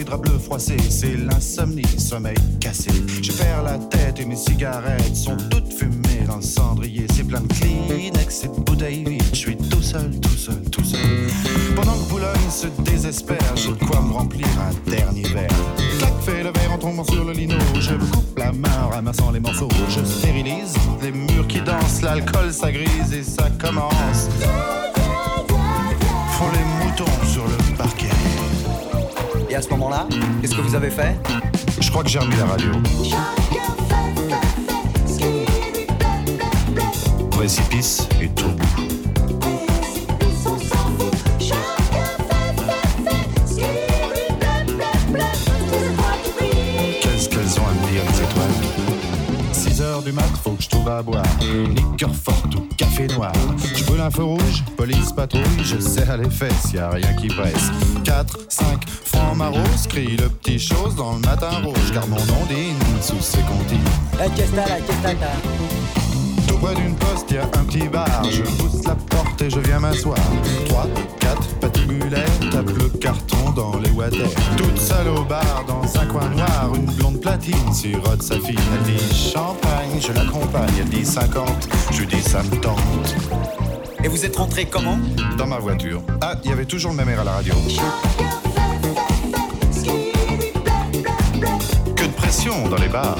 mes draps bleus froissés, c'est l'insomnie, à ce moment-là, qu'est-ce que vous avez fait? Je crois que j'ai remis la radio. Précipice et tout. Qu'est-ce qu'elles ont à me dire, les étoiles? 6 heures du mat, faut que je trouve à boire. Liqueur forte ou café noir. Je veux l'info rouge, police patrouille, je serre les fesses, y a rien qui presse. 4, 5, francs maros, crie le petit chose dans le matin rouge, car mon ondine sous ses comptines. Eh, qu'est-ce que t'as là Qu'est-ce que t'as là Tout près d'une poste, y a un petit bar. Je pousse la porte et je viens m'asseoir. 3, 4, patibulaire, tape le carton dans les water. Toute seule au bar, dans un coin noir, une blonde platine sirote sa fille. Elle dit champagne, je l'accompagne. Elle dit 50, je lui dis ça me tente. Et vous êtes rentré comment? Dans ma voiture. Ah, il y avait toujours le même air à la radio. Dans les bars.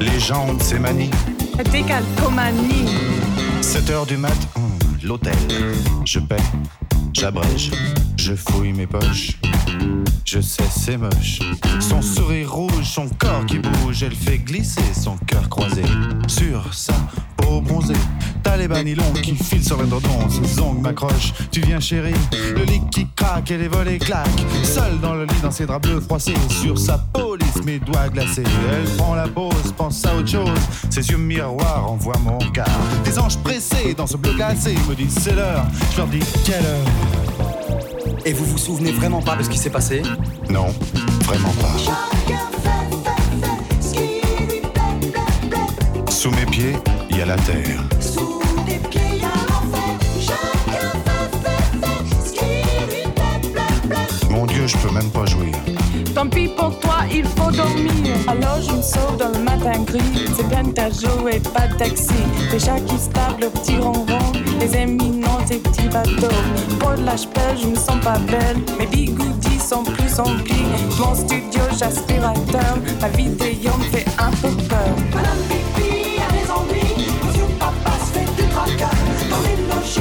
Les gens ont de ces manies. Décalcomanie. 7 heures du mat, hum, l'hôtel. Je paie, j'abrège, je fouille mes poches. Je sais, c'est moche. Son sourire rouge, son corps qui bouge, elle fait glisser son cœur croisé sur sa peau bronzée. T'as les banilons qui filent sur l'endredon, ses ongles m'accrochent. Tu viens, chérie, le lit qui craque et les volets claquent. Seule dans le lit, dans ses draps bleus froissés, sur sa police, mes doigts glacés. Elle prend la pause, pense à autre chose. Ses yeux miroirs envoient mon regard. Des anges pressés dans ce bleu glacé me disent c'est l'heure. Je leur dis quelle heure? Et vous vous souvenez vraiment pas de ce qui s'est passé? Non, vraiment pas. La terre. Mon Dieu, je peux même pas jouir. Tant pis pour toi, il faut dormir. Alors je me sauve dans le matin gris. C'est bien ta et pas de taxi. Chats qui tapent le petit ronron. Les éminents, des petits bateaux. Pour de la chapelle, je me sens pas belle. Mes bigoudis sont plus emplis. Mon studio, j'aspirateur. Ma vidéo me fait un peu peur. 8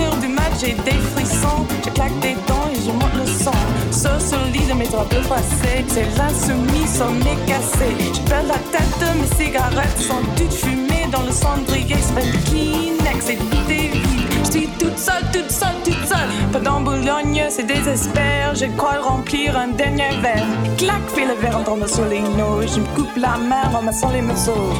heures du match, j'ai des frissons. Je claque des dents et je monte le son. Sur ce lit de mes draps bleus froissés, c'est l'insoumis, son nez cassé. Je perds la tête, mes cigarettes sont toutes fumées dans le cendrier. Kleenex et. Je suis toute seule, toute seule, toute seule. Pas dans Boulogne, c'est désespère. Je crois remplir un dernier verre. Clac, fais le verre en tombant sur les. Je me coupe la main en ramassant les morceaux.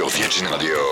audycją Wiecznym Radio.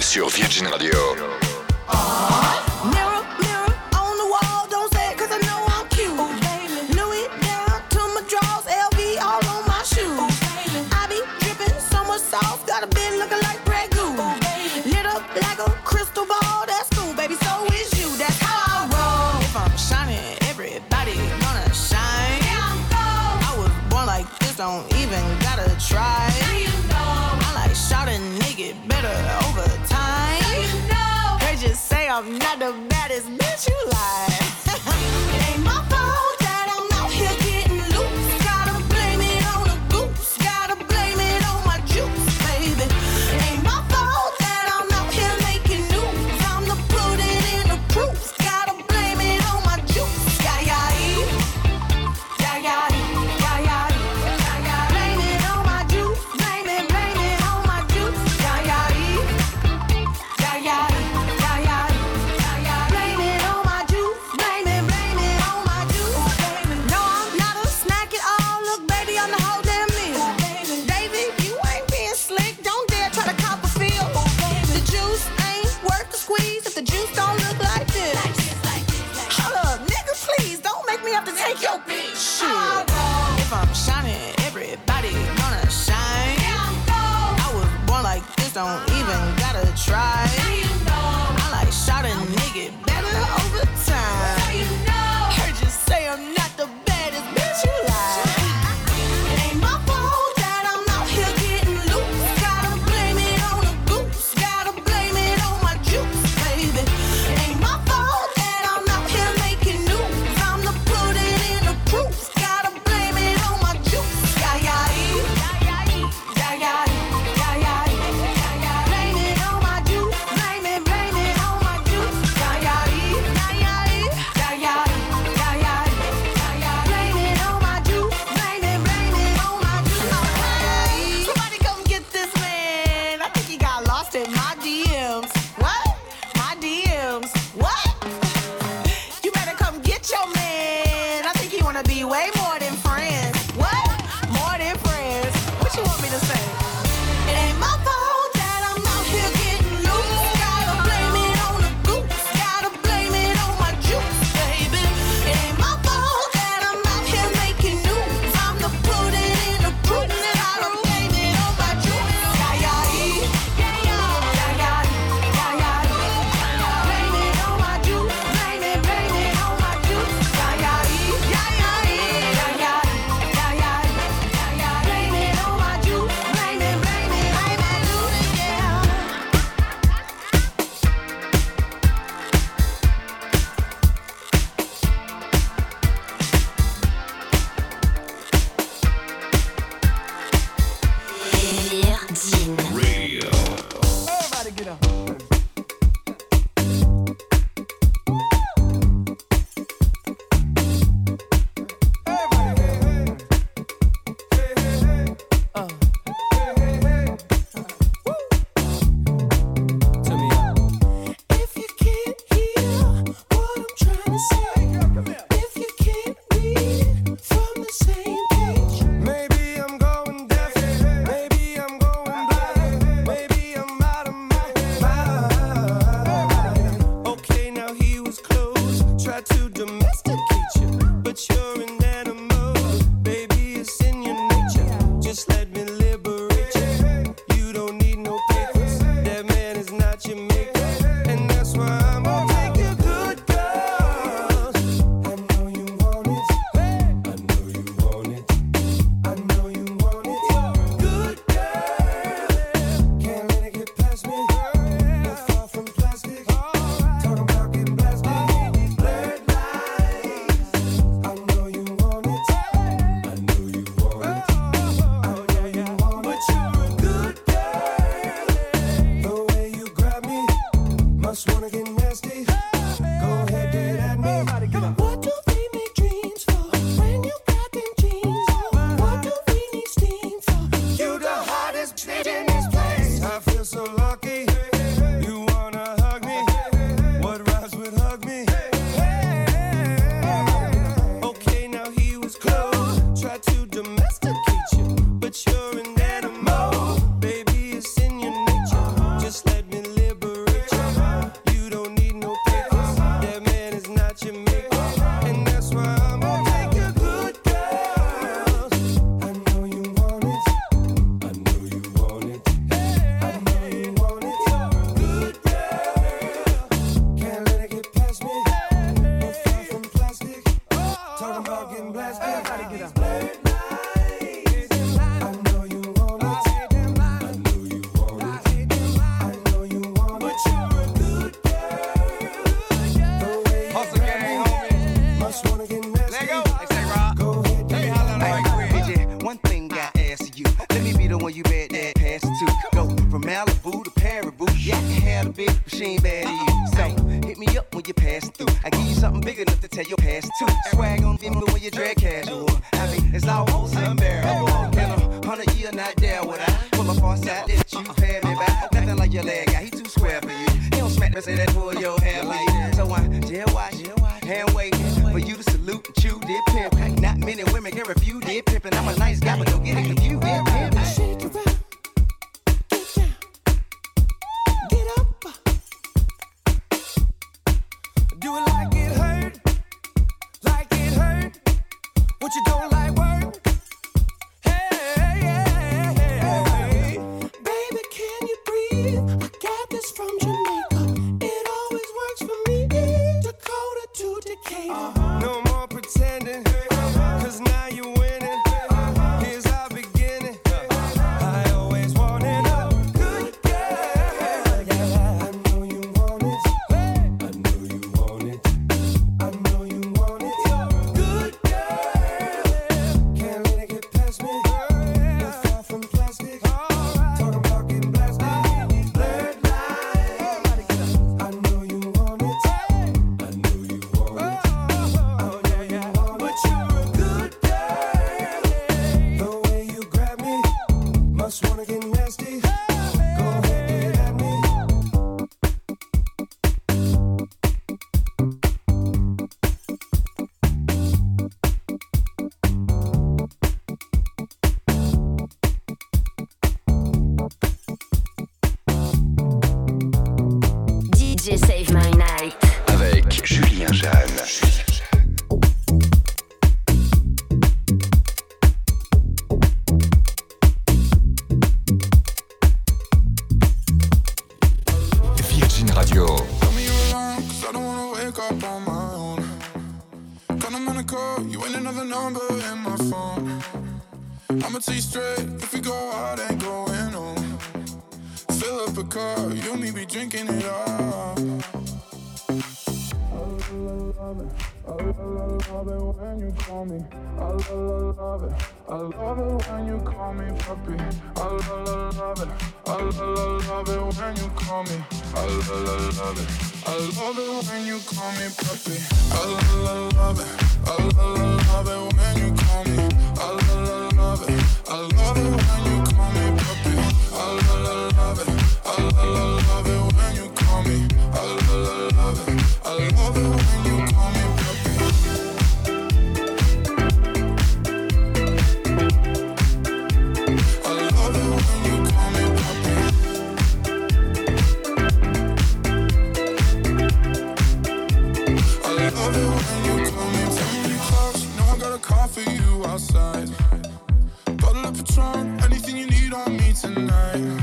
Sur Virgin Radio. not the baddest bitch you like. something big enough to tear your pants too. Swag on even when you drag casual. I mean, it's almost unbearable. In a hundred year, not there would I pull a on side that you pay me back. Nothing like your leg guy, he too square for you. He don't smack me, say that for your hair like. So I jail watch, hand wait for you to salute and chew dip pimp. Not many women can refuse dip pimp, and I'm a nice guy, but don't get it confused. Dip pimp. Shake it up. do it like What you don't like Yo. Tell me you're alone, cause I don't wanna wake up on my own. Kinda wanna call, you ain't another number in my phone. I'ma tell you straight, if we go out, ain't going home. Fill up a car, you and me be drinking it up. I love it when you call me. I love, love it. I love it when you call me puppy. I love, love it. I love, love it when you call me. I love, love it. I love it when you call me puppy. I love, love it. I love, love it when you call me. I love, love it. I love it when you call me puppy. I love, love it. I love, love it when you call me. I love, love it. I love it when you anything you need on me tonight.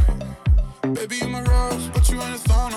Baby, you're my rose, but you ain't a thorn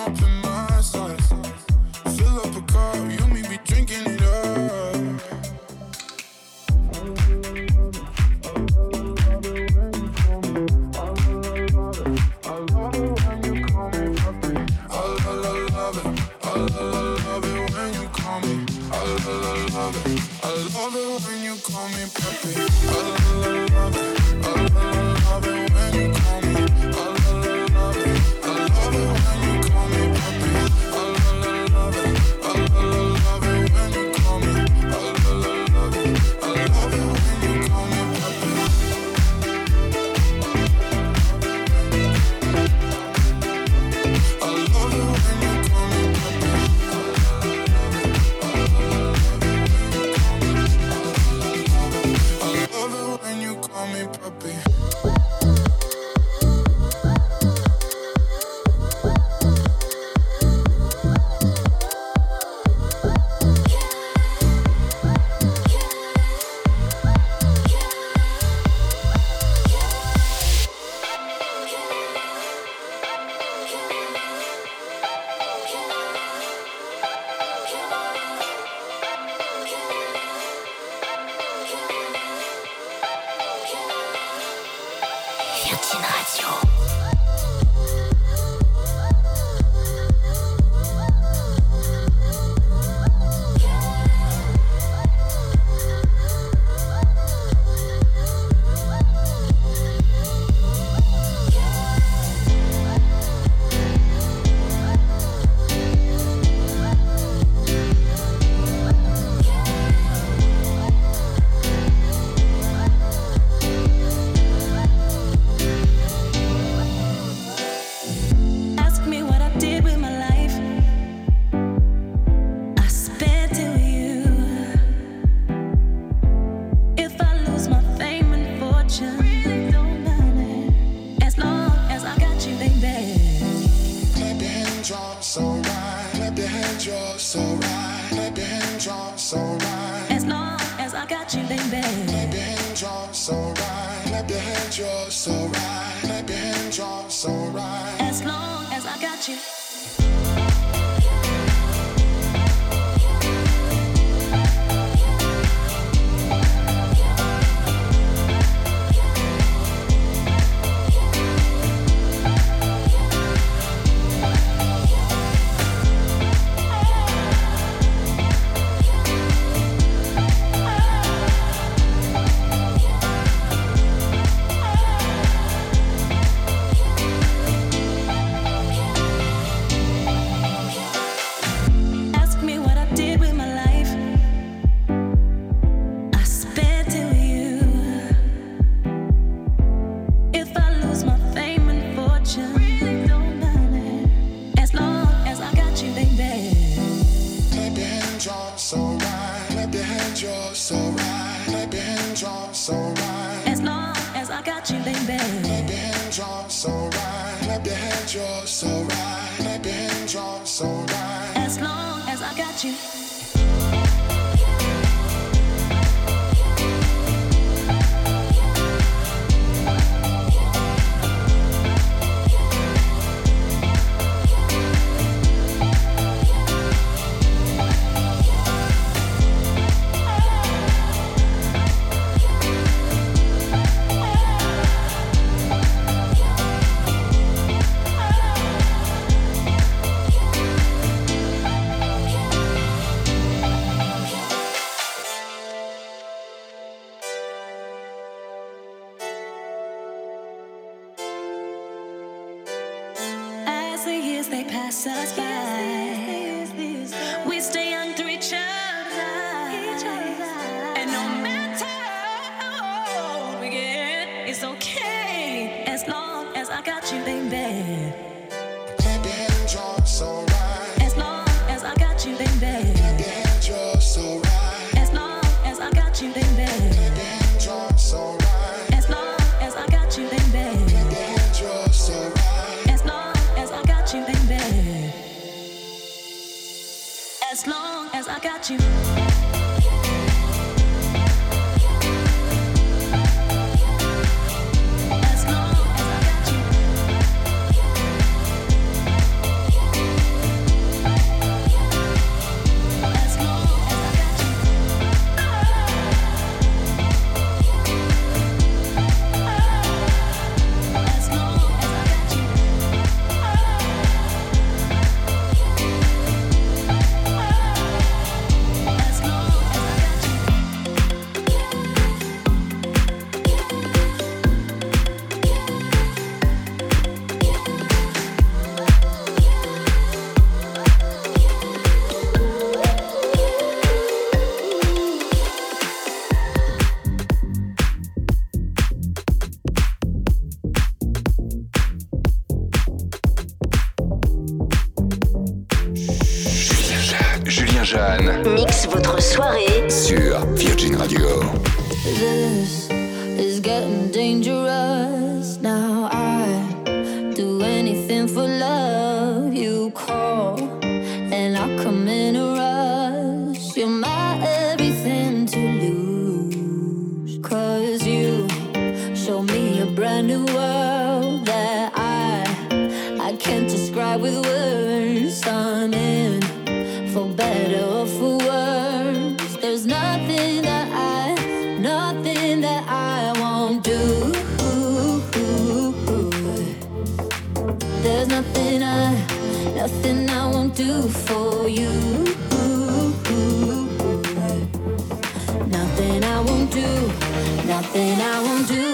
for you. Nothing I won't do, nothing I won't do.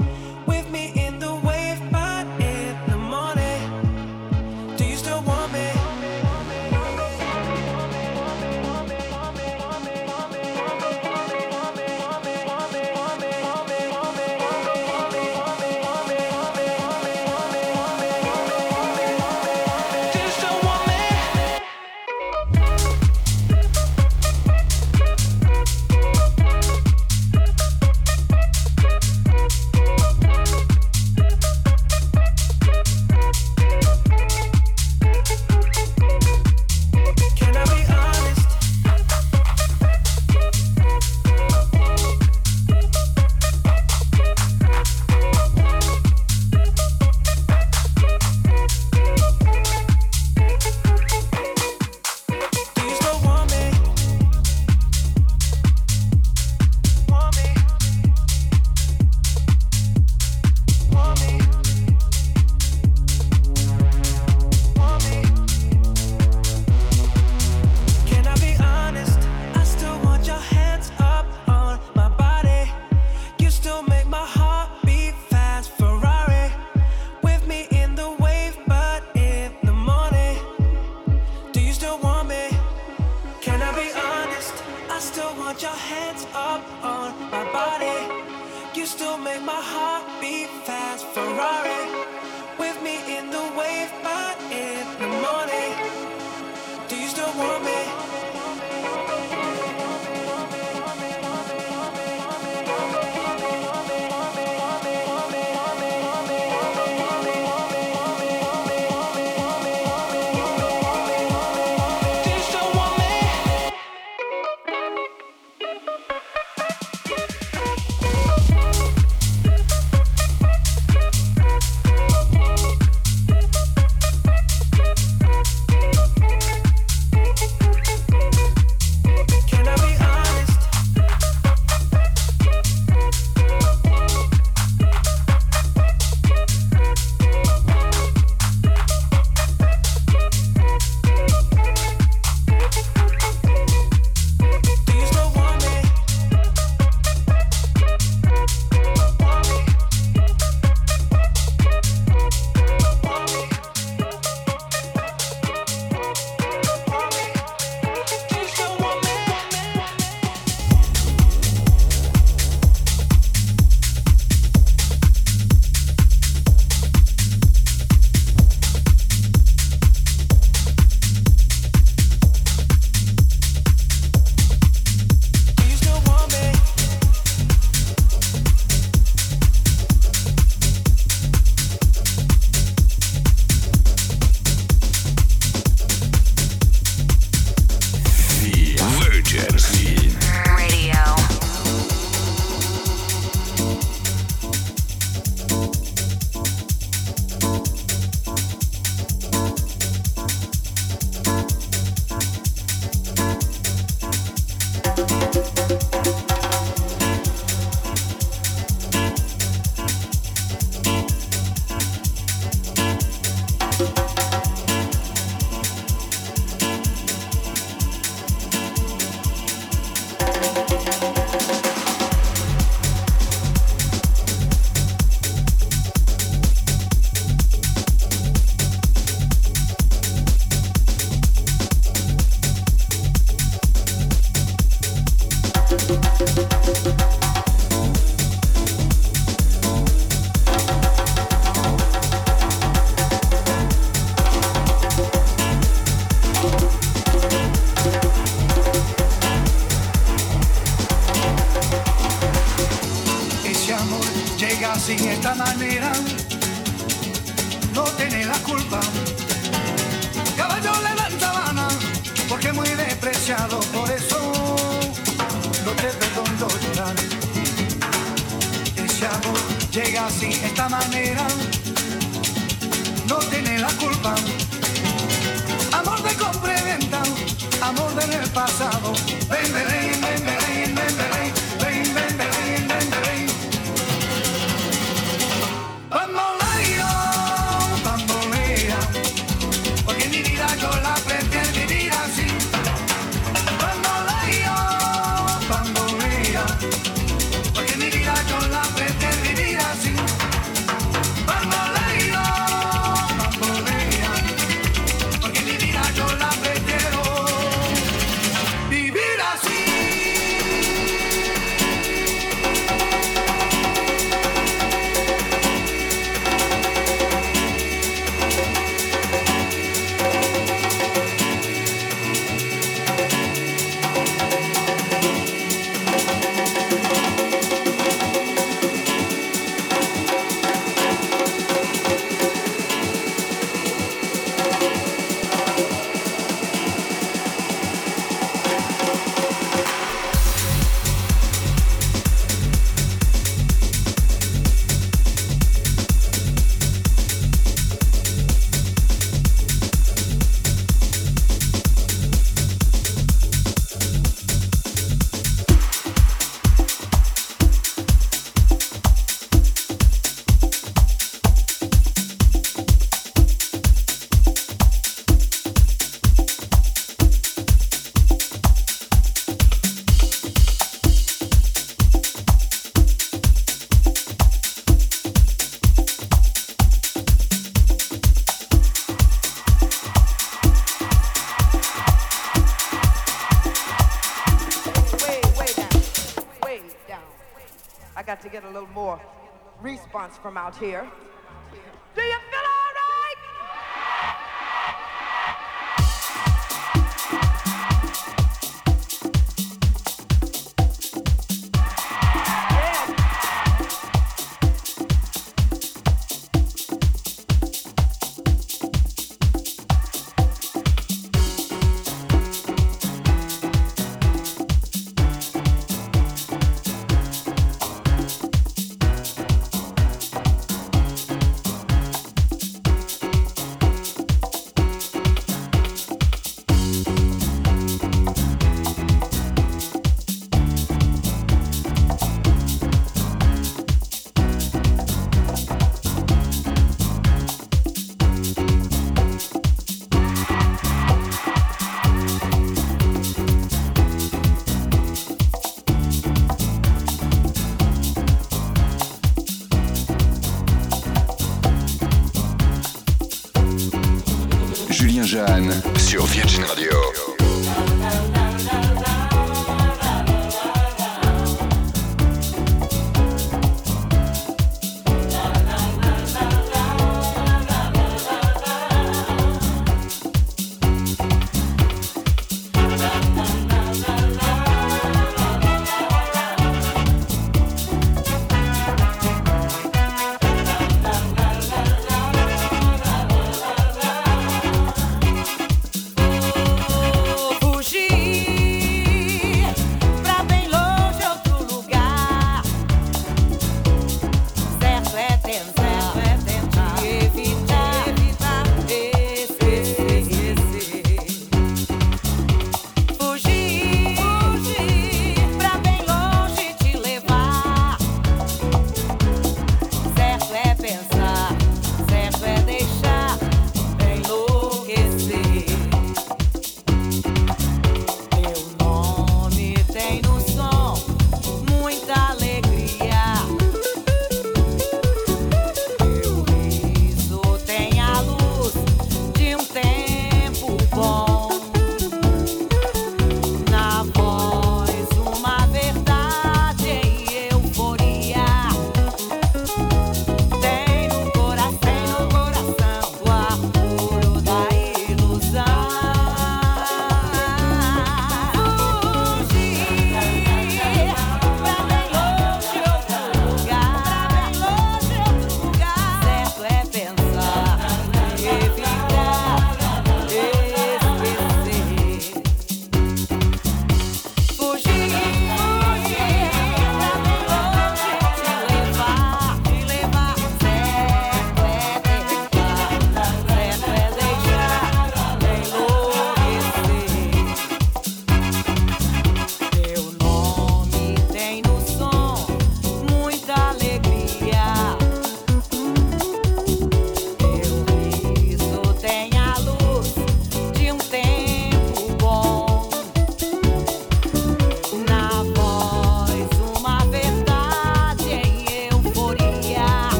From out here.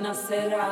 nascerá.